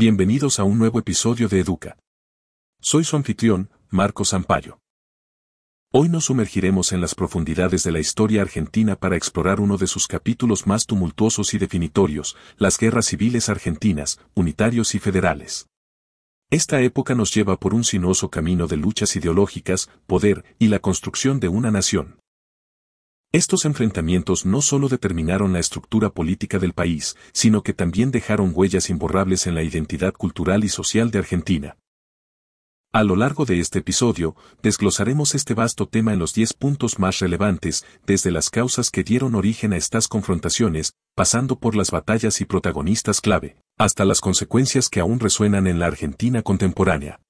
Bienvenidos a un nuevo episodio de Educa. Soy su anfitrión, Marcos Sampaio. Hoy nos sumergiremos en las profundidades de la historia argentina para explorar uno de sus capítulos más tumultuosos y definitorios, las guerras civiles argentinas, unitarios y federales. Esta época nos lleva por un sinuoso camino de luchas ideológicas, poder y la construcción de una nación. Estos enfrentamientos no solo determinaron la estructura política del país, sino que también dejaron huellas imborrables en la identidad cultural y social de Argentina. A lo largo de este episodio, desglosaremos este vasto tema en los 10 puntos más relevantes, desde las causas que dieron origen a estas confrontaciones, pasando por las batallas y protagonistas clave, hasta las consecuencias que aún resuenan en la Argentina contemporánea.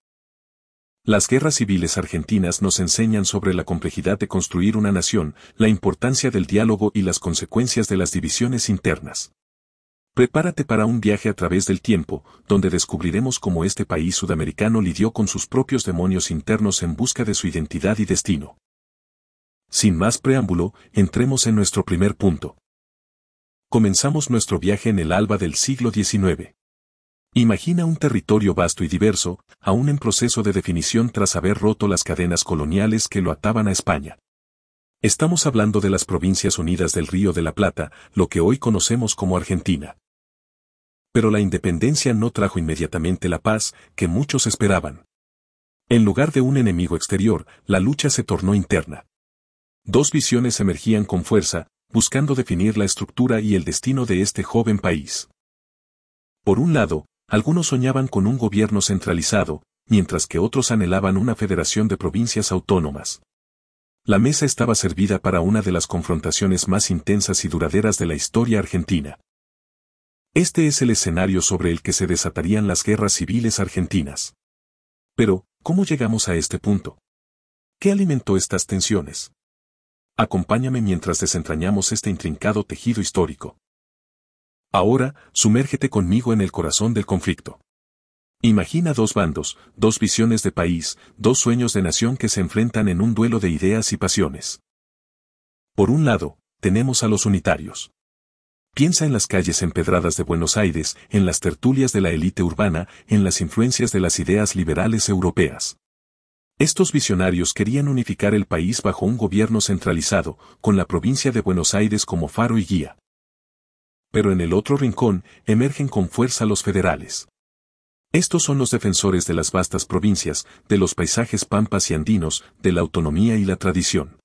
Las guerras civiles argentinas nos enseñan sobre la complejidad de construir una nación, la importancia del diálogo y las consecuencias de las divisiones internas. Prepárate para un viaje a través del tiempo, donde descubriremos cómo este país sudamericano lidió con sus propios demonios internos en busca de su identidad y destino. Sin más preámbulo, entremos en nuestro primer punto. Comenzamos nuestro viaje en el alba del siglo XIX. Imagina un territorio vasto y diverso, aún en proceso de definición tras haber roto las cadenas coloniales que lo ataban a España. Estamos hablando de las Provincias Unidas del Río de la Plata, lo que hoy conocemos como Argentina. Pero la independencia no trajo inmediatamente la paz que muchos esperaban. En lugar de un enemigo exterior, la lucha se tornó interna. Dos visiones emergían con fuerza, buscando definir la estructura y el destino de este joven país. Por un lado, algunos soñaban con un gobierno centralizado, mientras que otros anhelaban una federación de provincias autónomas. La mesa estaba servida para una de las confrontaciones más intensas y duraderas de la historia argentina. Este es el escenario sobre el que se desatarían las guerras civiles argentinas. Pero, ¿cómo llegamos a este punto? ¿Qué alimentó estas tensiones? Acompáñame mientras desentrañamos este intrincado tejido histórico. Ahora, sumérgete conmigo en el corazón del conflicto. Imagina dos bandos, dos visiones de país, dos sueños de nación que se enfrentan en un duelo de ideas y pasiones. Por un lado, tenemos a los unitarios. Piensa en las calles empedradas de Buenos Aires, en las tertulias de la élite urbana, en las influencias de las ideas liberales europeas. Estos visionarios querían unificar el país bajo un gobierno centralizado, con la provincia de Buenos Aires como faro y guía pero en el otro rincón emergen con fuerza los federales. Estos son los defensores de las vastas provincias, de los paisajes pampas y andinos, de la autonomía y la tradición.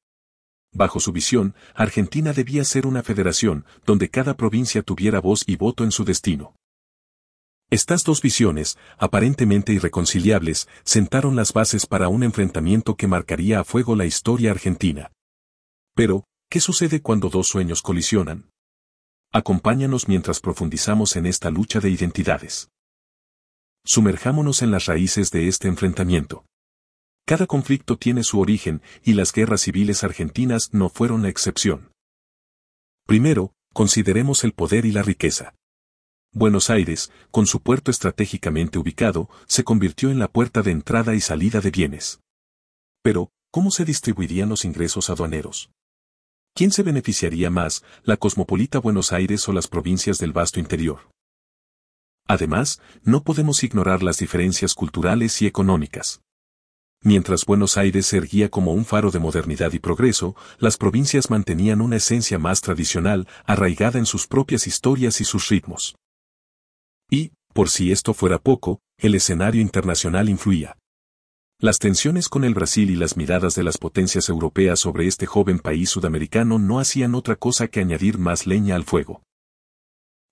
Bajo su visión, Argentina debía ser una federación, donde cada provincia tuviera voz y voto en su destino. Estas dos visiones, aparentemente irreconciliables, sentaron las bases para un enfrentamiento que marcaría a fuego la historia argentina. Pero, ¿qué sucede cuando dos sueños colisionan? Acompáñanos mientras profundizamos en esta lucha de identidades. Sumerjámonos en las raíces de este enfrentamiento. Cada conflicto tiene su origen y las guerras civiles argentinas no fueron la excepción. Primero, consideremos el poder y la riqueza. Buenos Aires, con su puerto estratégicamente ubicado, se convirtió en la puerta de entrada y salida de bienes. Pero, ¿cómo se distribuirían los ingresos aduaneros? ¿Quién se beneficiaría más, la cosmopolita Buenos Aires o las provincias del vasto interior? Además, no podemos ignorar las diferencias culturales y económicas. Mientras Buenos Aires se erguía como un faro de modernidad y progreso, las provincias mantenían una esencia más tradicional, arraigada en sus propias historias y sus ritmos. Y, por si esto fuera poco, el escenario internacional influía. Las tensiones con el Brasil y las miradas de las potencias europeas sobre este joven país sudamericano no hacían otra cosa que añadir más leña al fuego.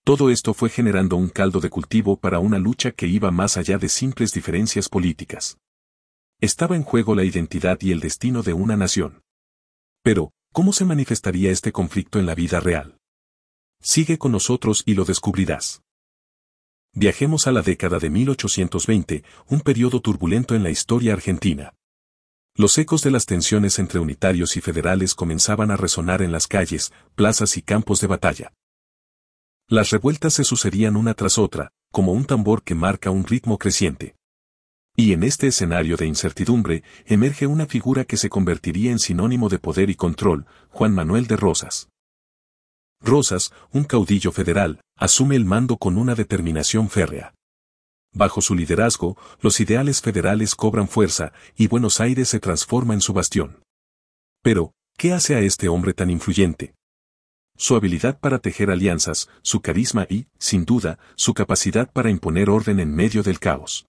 Todo esto fue generando un caldo de cultivo para una lucha que iba más allá de simples diferencias políticas. Estaba en juego la identidad y el destino de una nación. Pero, ¿cómo se manifestaría este conflicto en la vida real? Sigue con nosotros y lo descubrirás. Viajemos a la década de 1820, un periodo turbulento en la historia argentina. Los ecos de las tensiones entre unitarios y federales comenzaban a resonar en las calles, plazas y campos de batalla. Las revueltas se sucedían una tras otra, como un tambor que marca un ritmo creciente. Y en este escenario de incertidumbre, emerge una figura que se convertiría en sinónimo de poder y control, Juan Manuel de Rosas. Rosas, un caudillo federal, asume el mando con una determinación férrea. Bajo su liderazgo, los ideales federales cobran fuerza y Buenos Aires se transforma en su bastión. Pero, ¿qué hace a este hombre tan influyente? Su habilidad para tejer alianzas, su carisma y, sin duda, su capacidad para imponer orden en medio del caos.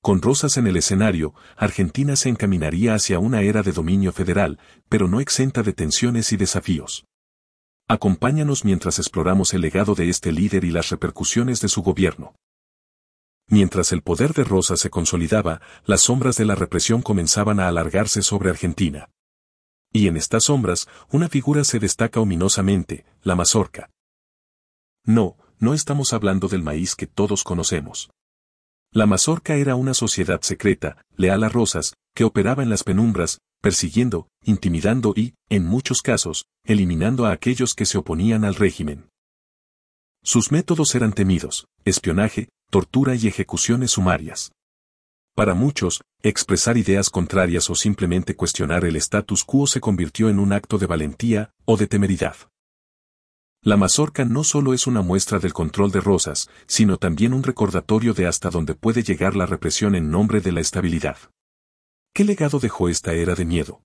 Con Rosas en el escenario, Argentina se encaminaría hacia una era de dominio federal, pero no exenta de tensiones y desafíos. Acompáñanos mientras exploramos el legado de este líder y las repercusiones de su gobierno. Mientras el poder de Rosas se consolidaba, las sombras de la represión comenzaban a alargarse sobre Argentina. Y en estas sombras, una figura se destaca ominosamente, la mazorca. No, no estamos hablando del maíz que todos conocemos. La mazorca era una sociedad secreta, leal a Rosas, que operaba en las penumbras, persiguiendo, intimidando y, en muchos casos, eliminando a aquellos que se oponían al régimen. Sus métodos eran temidos, espionaje, tortura y ejecuciones sumarias. Para muchos, expresar ideas contrarias o simplemente cuestionar el status quo se convirtió en un acto de valentía o de temeridad. La mazorca no solo es una muestra del control de Rosas, sino también un recordatorio de hasta dónde puede llegar la represión en nombre de la estabilidad. ¿Qué legado dejó esta era de miedo?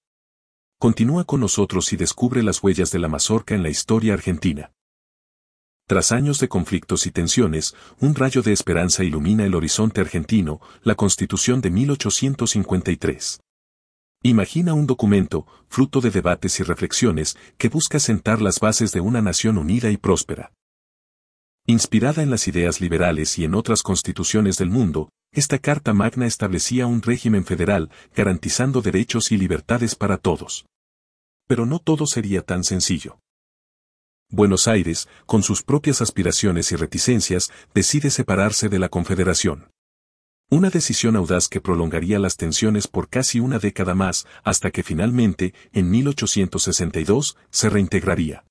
Continúa con nosotros y descubre las huellas de la mazorca en la historia argentina. Tras años de conflictos y tensiones, un rayo de esperanza ilumina el horizonte argentino, la Constitución de 1853. Imagina un documento, fruto de debates y reflexiones, que busca sentar las bases de una nación unida y próspera. Inspirada en las ideas liberales y en otras constituciones del mundo, esta Carta Magna establecía un régimen federal, garantizando derechos y libertades para todos. Pero no todo sería tan sencillo. Buenos Aires, con sus propias aspiraciones y reticencias, decide separarse de la Confederación. Una decisión audaz que prolongaría las tensiones por casi una década más, hasta que finalmente, en 1862, se reintegraría.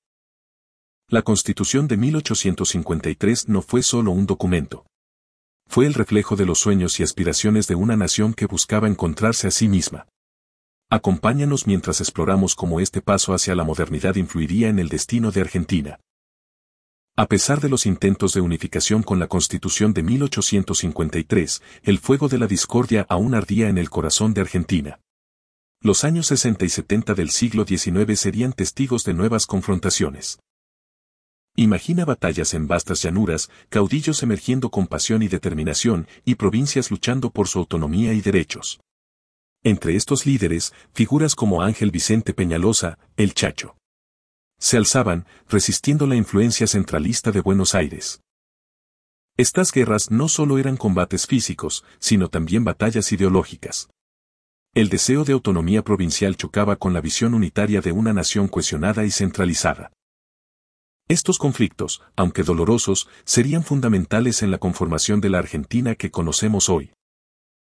La Constitución de 1853 no fue solo un documento. Fue el reflejo de los sueños y aspiraciones de una nación que buscaba encontrarse a sí misma. Acompáñanos mientras exploramos cómo este paso hacia la modernidad influiría en el destino de Argentina. A pesar de los intentos de unificación con la Constitución de 1853, el fuego de la discordia aún ardía en el corazón de Argentina. Los años 60 y 70 del siglo XIX serían testigos de nuevas confrontaciones. Imagina batallas en vastas llanuras, caudillos emergiendo con pasión y determinación, y provincias luchando por su autonomía y derechos. Entre estos líderes, figuras como Ángel Vicente Peñalosa, el Chacho. Se alzaban, resistiendo la influencia centralista de Buenos Aires. Estas guerras no solo eran combates físicos, sino también batallas ideológicas. El deseo de autonomía provincial chocaba con la visión unitaria de una nación cohesionada y centralizada. Estos conflictos, aunque dolorosos, serían fundamentales en la conformación de la Argentina que conocemos hoy.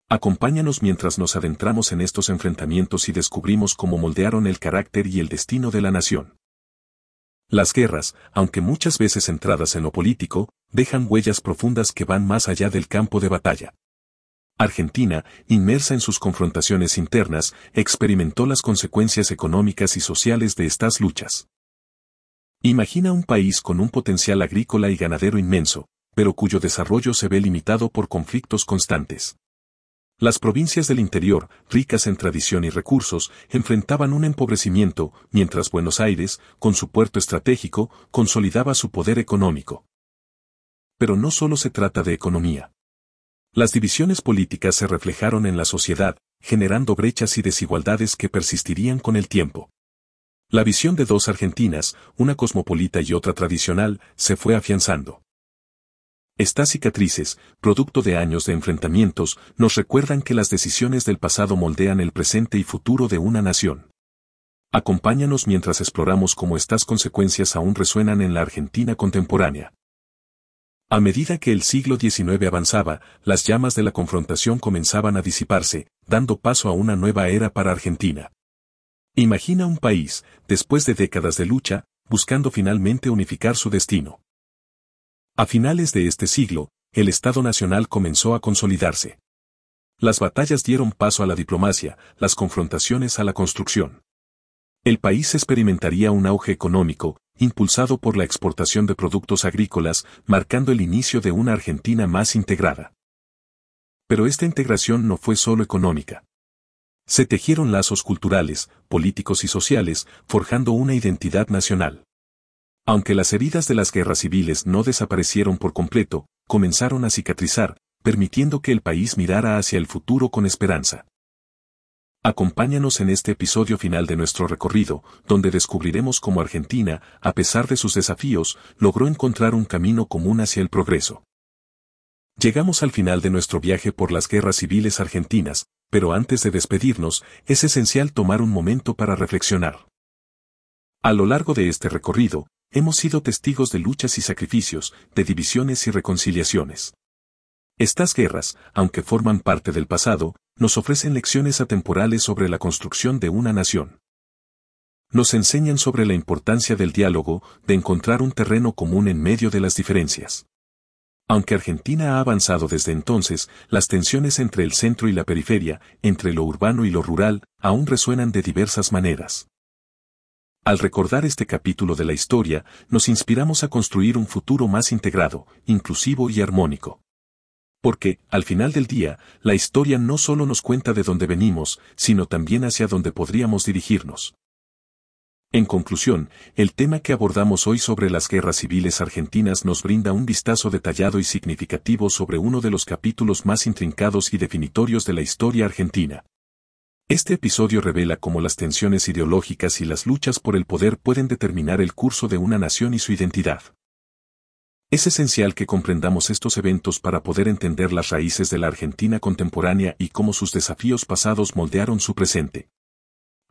Acompáñanos mientras nos adentramos en estos enfrentamientos y descubrimos cómo moldearon el carácter y el destino de la nación. Las guerras, aunque muchas veces centradas en lo político, dejan huellas profundas que van más allá del campo de batalla. Argentina, inmersa en sus confrontaciones internas, experimentó las consecuencias económicas y sociales de estas luchas. Imagina un país con un potencial agrícola y ganadero inmenso, pero cuyo desarrollo se ve limitado por conflictos constantes. Las provincias del interior, ricas en tradición y recursos, enfrentaban un empobrecimiento, mientras Buenos Aires, con su puerto estratégico, consolidaba su poder económico. Pero no solo se trata de economía. Las divisiones políticas se reflejaron en la sociedad, generando brechas y desigualdades que persistirían con el tiempo. La visión de dos Argentinas, una cosmopolita y otra tradicional, se fue afianzando. Estas cicatrices, producto de años de enfrentamientos, nos recuerdan que las decisiones del pasado moldean el presente y futuro de una nación. Acompáñanos mientras exploramos cómo estas consecuencias aún resuenan en la Argentina contemporánea. A medida que el siglo XIX avanzaba, las llamas de la confrontación comenzaban a disiparse, dando paso a una nueva era para Argentina. Imagina un país, después de décadas de lucha, buscando finalmente unificar su destino. A finales de este siglo, el Estado Nacional comenzó a consolidarse. Las batallas dieron paso a la diplomacia, las confrontaciones a la construcción. El país experimentaría un auge económico, impulsado por la exportación de productos agrícolas, marcando el inicio de una Argentina más integrada. Pero esta integración no fue solo económica. Se tejieron lazos culturales, políticos y sociales, forjando una identidad nacional. Aunque las heridas de las guerras civiles no desaparecieron por completo, comenzaron a cicatrizar, permitiendo que el país mirara hacia el futuro con esperanza. Acompáñanos en este episodio final de nuestro recorrido, donde descubriremos cómo Argentina, a pesar de sus desafíos, logró encontrar un camino común hacia el progreso. Llegamos al final de nuestro viaje por las guerras civiles argentinas, pero antes de despedirnos, es esencial tomar un momento para reflexionar. A lo largo de este recorrido, hemos sido testigos de luchas y sacrificios, de divisiones y reconciliaciones. Estas guerras, aunque forman parte del pasado, nos ofrecen lecciones atemporales sobre la construcción de una nación. Nos enseñan sobre la importancia del diálogo, de encontrar un terreno común en medio de las diferencias. Aunque Argentina ha avanzado desde entonces, las tensiones entre el centro y la periferia, entre lo urbano y lo rural, aún resuenan de diversas maneras. Al recordar este capítulo de la historia, nos inspiramos a construir un futuro más integrado, inclusivo y armónico. Porque, al final del día, la historia no solo nos cuenta de dónde venimos, sino también hacia dónde podríamos dirigirnos. En conclusión, el tema que abordamos hoy sobre las guerras civiles argentinas nos brinda un vistazo detallado y significativo sobre uno de los capítulos más intrincados y definitorios de la historia argentina. Este episodio revela cómo las tensiones ideológicas y las luchas por el poder pueden determinar el curso de una nación y su identidad. Es esencial que comprendamos estos eventos para poder entender las raíces de la Argentina contemporánea y cómo sus desafíos pasados moldearon su presente.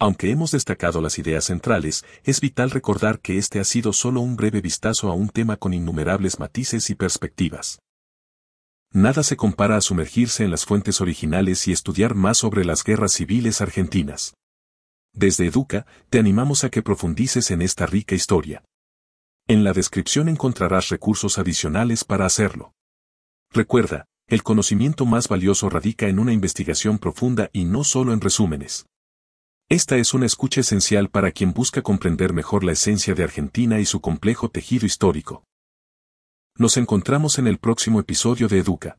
Aunque hemos destacado las ideas centrales, es vital recordar que este ha sido solo un breve vistazo a un tema con innumerables matices y perspectivas. Nada se compara a sumergirse en las fuentes originales y estudiar más sobre las guerras civiles argentinas. Desde Educa, te animamos a que profundices en esta rica historia. En la descripción encontrarás recursos adicionales para hacerlo. Recuerda, el conocimiento más valioso radica en una investigación profunda y no solo en resúmenes. Esta es una escucha esencial para quien busca comprender mejor la esencia de Argentina y su complejo tejido histórico. Nos encontramos en el próximo episodio de Educa.